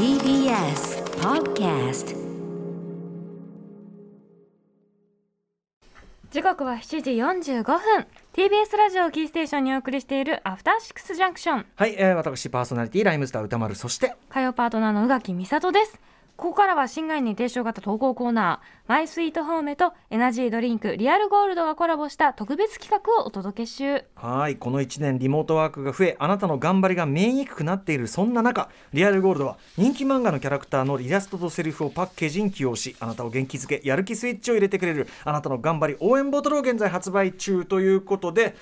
TBS Podcast 時刻は7時45分。TBS ラジオキーステーションにお送りしているアフターシックスジャンクションはい、えー、私パーソナリティライムスター歌丸そして火曜パートナーの宇垣美里ですここからは新概念提唱型投稿コーナーマイスイートホームとエナジードリンクリアルゴールドがコラボした特別企画をお届け中はいこの1年リモートワークが増えあなたの頑張りが見えにくくなっているそんな中リアルゴールドは人気漫画のキャラクターのイラストとセリフをパッケージに起用しあなたを元気づけやる気スイッチを入れてくれるあなたの頑張り応援ボトルを現在発売中ということで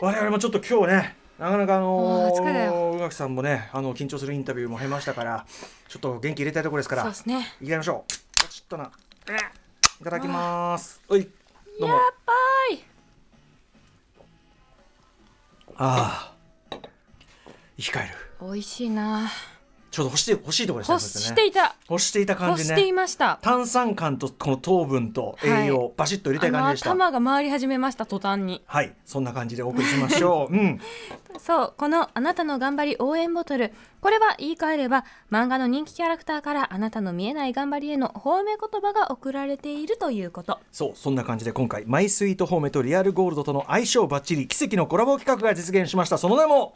我々もちょっと今日ねなかなかあのあー宇垣さんもねあの緊張するインタビューも経ましたからちょっと元気入れたいところですからそうですね。いきましょう。ポチッとな。いただきます。おいどうも。やっばい。ああ生き返る。美味しいなちょうど欲しい欲しいところでしたね欲そしていた。欲していた感じ欲していねました。炭酸感とこの糖分と栄養、はい。バシッと入れたい感じでした。頭が回り始めました途端に。はい。そんな感じでお送りしましょう。うん。そうこのあなたの頑張り応援ボトル。これは言い換えれば漫画の人気キャラクターからあなたの見えない頑張りへの褒め言葉が送られているということ。そうそんな感じで今回マイスイートホームとリアルゴールドとの相性バッチリ奇跡のコラボ企画が実現しました。その名も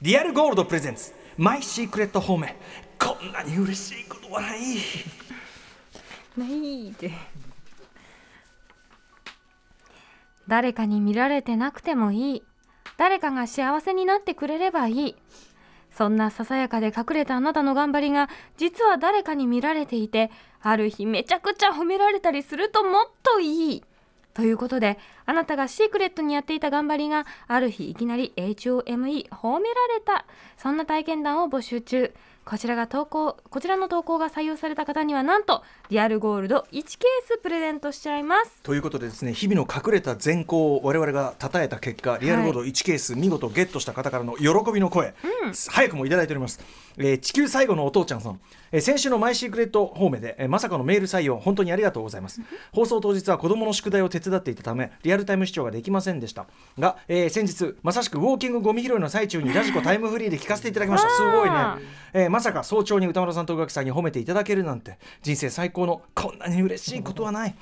リアルゴールドプレゼンツマイシークレットホームこんなに嬉しいことはない。ないで誰かに見られてなくてもいい。誰かが幸せになってくれればいい。そんなささやかで隠れたあなたの頑張りが実は誰かに見られていてある日めちゃくちゃ褒められたりするともっといい。ということであなたがシークレットにやっていた頑張りがある日いきなり HOME 褒められたそんな体験談を募集中。こちらが投稿こちらの投稿が採用された方にはなんとリアルゴールド1ケースプレゼントしちゃいます。ということでですね日々の隠れた善行を我々が称えた結果リアルゴールド1ケース見事ゲットした方からの喜びの声、早くもいただいております、えー地球最後のお父ちゃんさん、えー先週のマイシークレットホームで、えーまさかのメール採用本当にありがとうございます。放送当日は子供の宿題を手伝っていたためリアルタイム視聴ができませんでした。が、えー先日まさしくウォーキングゴミ拾いの最中にラジコタイムフリーで聞かせていただきました。すごいね。えーまさか早朝に歌丸さんと宇垣さんに褒めていただけるなんて。人生最高のこんなに嬉しいことはない。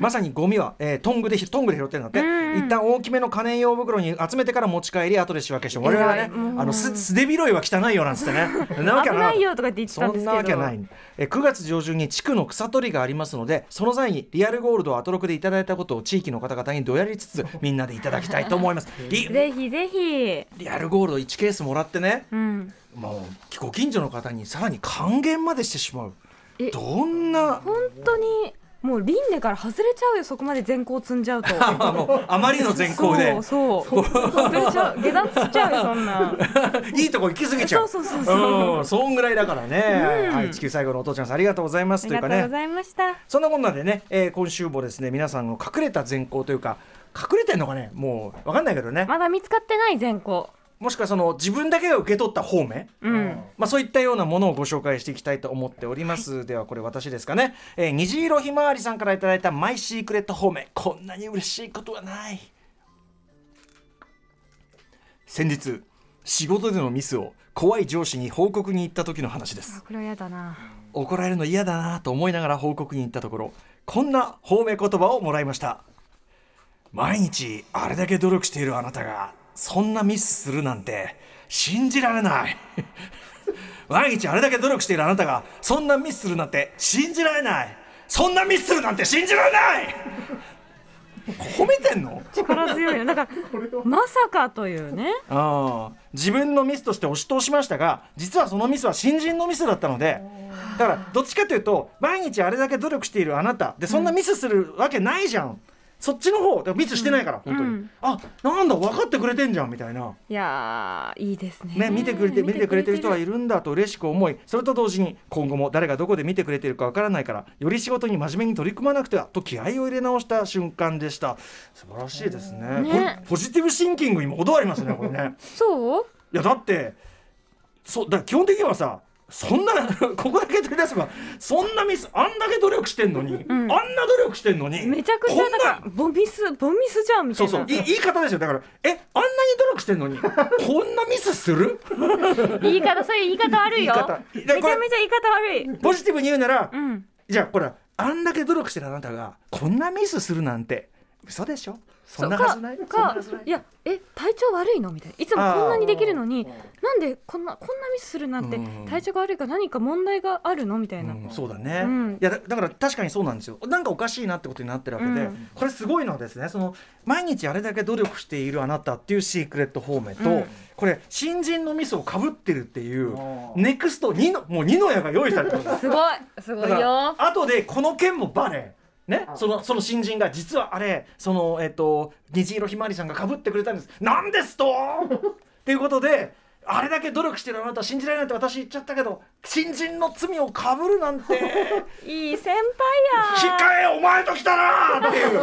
まさにゴミは、えートングでトングで拾ってるんだって。一旦大きめの可燃用袋に集めてから持ち帰り後で仕分けして。我々はねあのす素手拾いは汚いよなんつってね。なわけない。よとかって言ってたんですけど。そんなわけはない、えー9月上旬に地区の草取りがありますのでその際にリアルゴールドをアトロクでいただいたことを地域の方々にどやりつつ みんなでいただきたいと思います。リぜひぜひ。リアルゴールド1ケースもらってねうん。もうご近所の方にさらに還元までしてしまう。えどんな本当にもう輪廻から外れちゃうよそこまで善行積んじゃうと。あ もうあまりの善行で。そうそう。外れちゃう下脱しちゃうよそんな。いいとこ行き過ぎちゃう。そうそうそうそう。うんそんぐらいだからね、はい、地球最後のお父ちゃんさんありがとうございます。あというかね。りがとうございました。そんなこんなでね、えー今週もですね皆さんの隠れた善行というか隠れてんのかね？もう分かんないけどね。まだ見つかってない善行もしくはその自分だけが受け取った方面うん。まあ、そういったようなものをご紹介していきたいと思っております、ではこれ私ですかね、えー虹色ひまわりさんからいただいたマイシークレット方面。こんなに嬉しいことはない。先日仕事でのミスを怖い上司に報告に行った時の話です。あこれは嫌だな。怒られるの嫌だなと思いながら報告に行ったところこんな褒め言葉をもらいました。毎日あれだけ努力しているあなたがそんなミスするなんて信じられない。毎日あれだけ努力しているあなたがそんなミスするなんて信じられない。そんなミスするなんて信じられない。褒めてんの？力強いよ。だからまさかというね。ああ。自分のミスとして押し通しましたが実はそのミスは新人のミスだったのでだからどっちかというと毎日あれだけ努力しているあなたでそんなミスするわけないじゃん、そっちの方だからミスしてないから、本当に、うん。あなんだ分かってくれてんじゃんみたいな。いやーいいですね。ね、見てくれて見てくれてる人がいるんだと嬉しく思いそれと同時に今後も誰がどこで見てくれてるかわからないからより仕事に真面目に取り組まなくてはと気合を入れ直した瞬間でした。素晴らしいですね。ね。ポポジティブシンキングにも程ありますねこれね。そう？いやだってそうだ基本的にはさそんな ここだけ取り出せばそんなミスあんだけ努力してんのに、あんな努力してんのにめちゃくちゃだからボミスボミスじゃんみたいうな。そそうい言い方ですよだからえあんなに努力してんのに こんなミスする？言い方そういう言い方悪いよ。めちゃめちゃ言い方悪い。ポジティブに言うなら、うん。じゃあほらあんだけ努力してるあなたがこんなミスするなんて嘘でしょ？そんなはずない。かい。いやえ体調悪いの？みたいな。いつもこんなにできるのになんでこんなこんなミスするなんてうん。体調が悪いか何か問題があるの？みたいな、うん。そうだね、うん。いやだだから確かにそうなんですよ。なんかおかしいなってことになってるわけで、うん。これすごいのはですねその毎日あれだけ努力しているあなたっていうシークレットフォーメと、うん。これ新人のミスをかぶってるっていうネクスト2のもう2の矢が用意されてるんです。すごい。すごいよ。後でこの件もバレね、そのその新人が実はあれそのえっ、と虹色ひまわりさんがかぶってくれたんです。なんですと！っていうことであれだけ努力してるあなた信じられないって私言っちゃったけど新人の罪をかぶるなんて。いい先輩や。控えお前と来たな！っていう。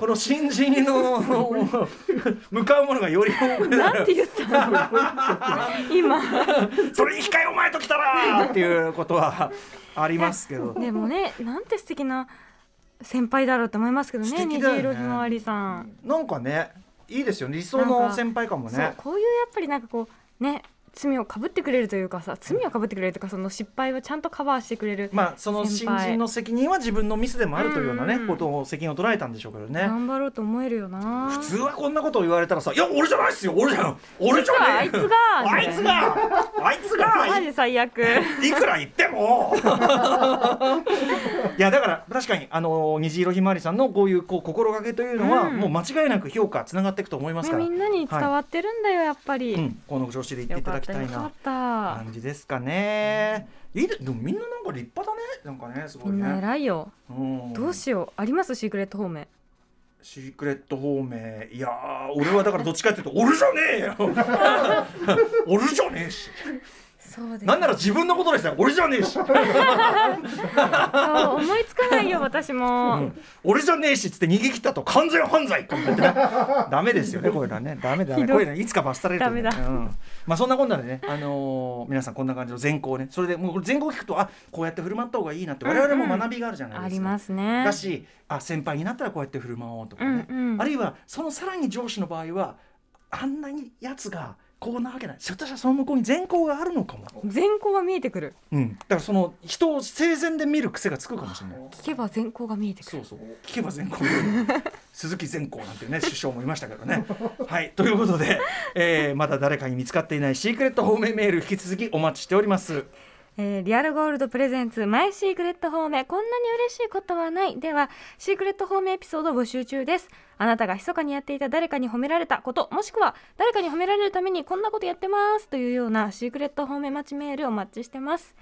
この新人の 向かうものがより多くなる。て言ったの？今。それに控えお前と来たな！っていうことはありますけど。でもねなんて素敵な先輩だろうと思いますけどねね。虹色ひまわりさん、なんかねいいですよね理想の先輩かもそうね。こういうやっぱりなんかこうね罪をかぶってくれるというかさ罪をかぶってくれるというかその失敗をちゃんとカバーしてくれる、まあその新人の責任は自分のミスでもあるというようなね、うんうん。ことを責任を捉えたんでしょうけどね。頑張ろうと思えるよな。普通はこんなことを言われたらさ「いや俺じゃないっすよ俺じゃん 俺じゃねえあいつが。あいつが。あいつが。マジ最悪。いくら言っても いやだから確かにあの虹色ひまわりさんのこういうこう心がけというのは、うん。もう間違いなく評価つながっていくと思いますから、みんなに伝わってるんだよ、やっぱり、うん、この調子で言っていただきたいな。感じですかね。いいででもみんななんか立派だね。なんかねすごいね。偉いよ。うん。どうしようあります？シークレット方面。シークレット方面。いやー俺はだからどっちかっていうと 俺じゃねえよ。俺じゃねえしなんなら自分のことですよ。俺じゃねえし、思いつかないよ私も、うん。俺じゃねえしっつって逃げ切ったと完全犯罪って言ってね。ダメですよねこういうのはね。ダメダメひどい。こういうのいつか罰されるダメだ。うん、まあそんなこんなでね、あのー皆さんこんな感じの善行ね。それでもうこれ善行聞くとあこうやって振る舞った方がいいなって。我々も学びがあるじゃないですか、ありますね。だしあ先輩になったらこうやって振る舞おうとかね、うんうん。あるいはそのさらに上司の場合はあんなにやつがこうなわけない。ひょっとしたらその向こうに善行があるのかも、善行が見えてくる。うん、だからその人を生前で見る癖がつくかもしれない。聞けば善行が見えてくる。そうそう。聞けば善行 鈴木善光なんてね首相もいましたけどね。はい。ということで、えーまだ誰かに見つかっていないシークレット方面メール引き続きお待ちしておりますえーリアルゴールドプレゼンツマイシークレット方面こんなに嬉しいことはない。ではシークレット方面エピソードを募集中です。あなたが密かにやっていた誰かに褒められたこともしくは誰かに褒められるためにこんなことやってますというようなシークレット方面待ちメールお待ちしてます。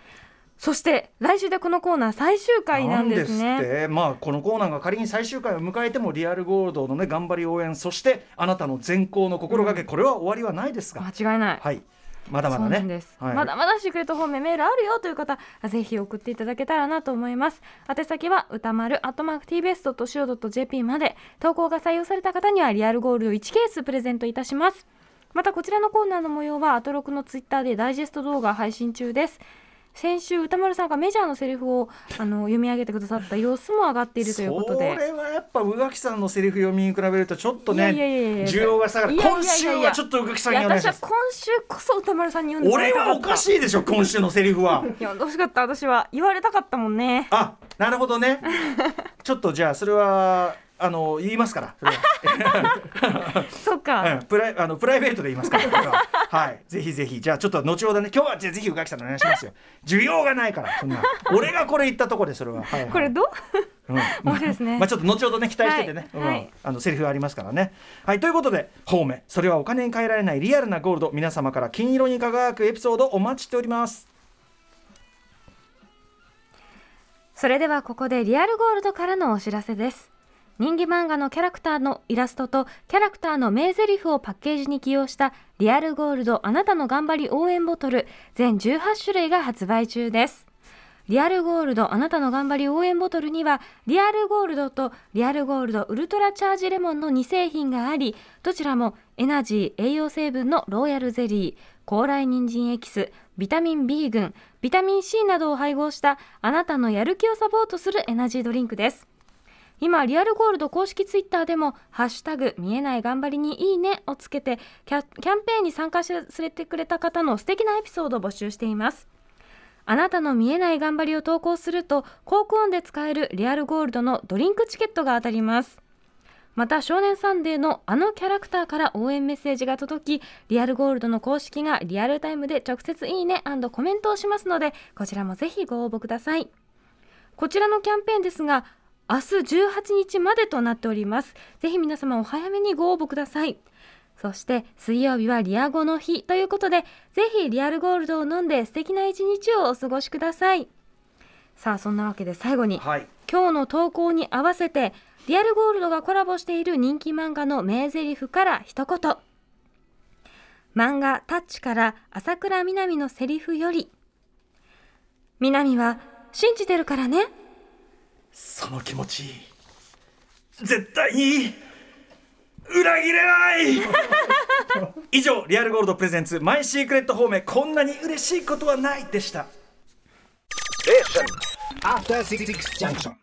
そして来週でこのコーナー最終回なんですね。すまあこのコーナーが仮に最終回を迎えてもリアルゴールドのね頑張り応援そしてあなたの善行の心がけ、これは終わりはないですが、間違いない。はいまだまだね。はい。まだまだシークレット方面メールあるよという方ぜひ送っていただけたらなと思います。宛先は歌丸アットマーク tbs.co.jp まで。投稿が採用された方にはリアルゴールド1ケースプレゼントいたします。またこちらのコーナーの模様はアトロクのツイッターでダイジェスト動画配信中です先週歌丸さんがメジャーのセリフをあの読み上げてくださった様子も上がっているということで。それはやっぱ宇垣さんのセリフ読みに比べるとちょっとね需要が下がる。今週はちょっと宇垣さんに私は今週こそ歌丸さんに読んで俺はおかしいでしょ今週のセリフはいや欲しかった私は言われたかったもんねあなるほどねちょっとじゃあそれはあの言いますから。そ れは そっか、うんプライあのプライベートで言いますから。は はい。ぜひぜひ。じゃあちょっと後ほどね今日はじゃあぜひ宇垣さんお願いしますよ。需要がないからそんな。俺がこれ言ったとこでそれは、はいはい。これどう？うん。面白いですね。まあちょっと後ほどね期待しててね、あのセリフありますからね。はい。ということで方面それはお金に換えられないリアルなゴールド。皆様から金色に輝くエピソードお待ちしております。それではここでリアルゴールドからのお知らせです人気漫画のキャラクターのイラストとキャラクターの名台詞をパッケージに起用したリアルゴールドあなたの頑張り応援ボトル全18種類が発売中です。リアルゴールドあなたの頑張り応援ボトルにはリアルゴールドとリアルゴールドウルトラチャージレモンの2製品がありどちらもエナジー栄養成分のローヤルゼリー高麗人参エキスビタミン B 群ビタミン C などを配合したあなたのやる気をサポートするエナジードリンクです。今リアルゴールド公式ツイッターでも「ハッシュタグ見えない頑張りにいいね」をつけてキャキャンペーンに参加してくれた方の素敵なエピソードを募集しています。あなたの見えない頑張りを投稿すると高校音で使えるリアルゴールドのドリンクチケットが当たります。また少年サンデーのあのキャラクターから応援メッセージが届きリアルゴールドの公式がリアルタイムで直接いいねコメントをしますのでこちらもぜひご応募ください。こちらのキャンペーンですが明日18日までとなっております。ぜひ皆様お早めにご応募ください。そして水曜日はリアゴの日ということでぜひリアルゴールドを飲んで素敵な一日をお過ごしください。さあそんなわけで最後に、はい、今日の投稿に合わせてリアルゴールドがコラボしている人気漫画の名台詞から一言。漫画タッチから朝倉みなみのセリフより。みなみは信じてるからねその気持ち絶対に裏切れない。以上リアルゴールドプレゼンツマイシークレット方面こんなに嬉しいことはないでした。After 6 Junction.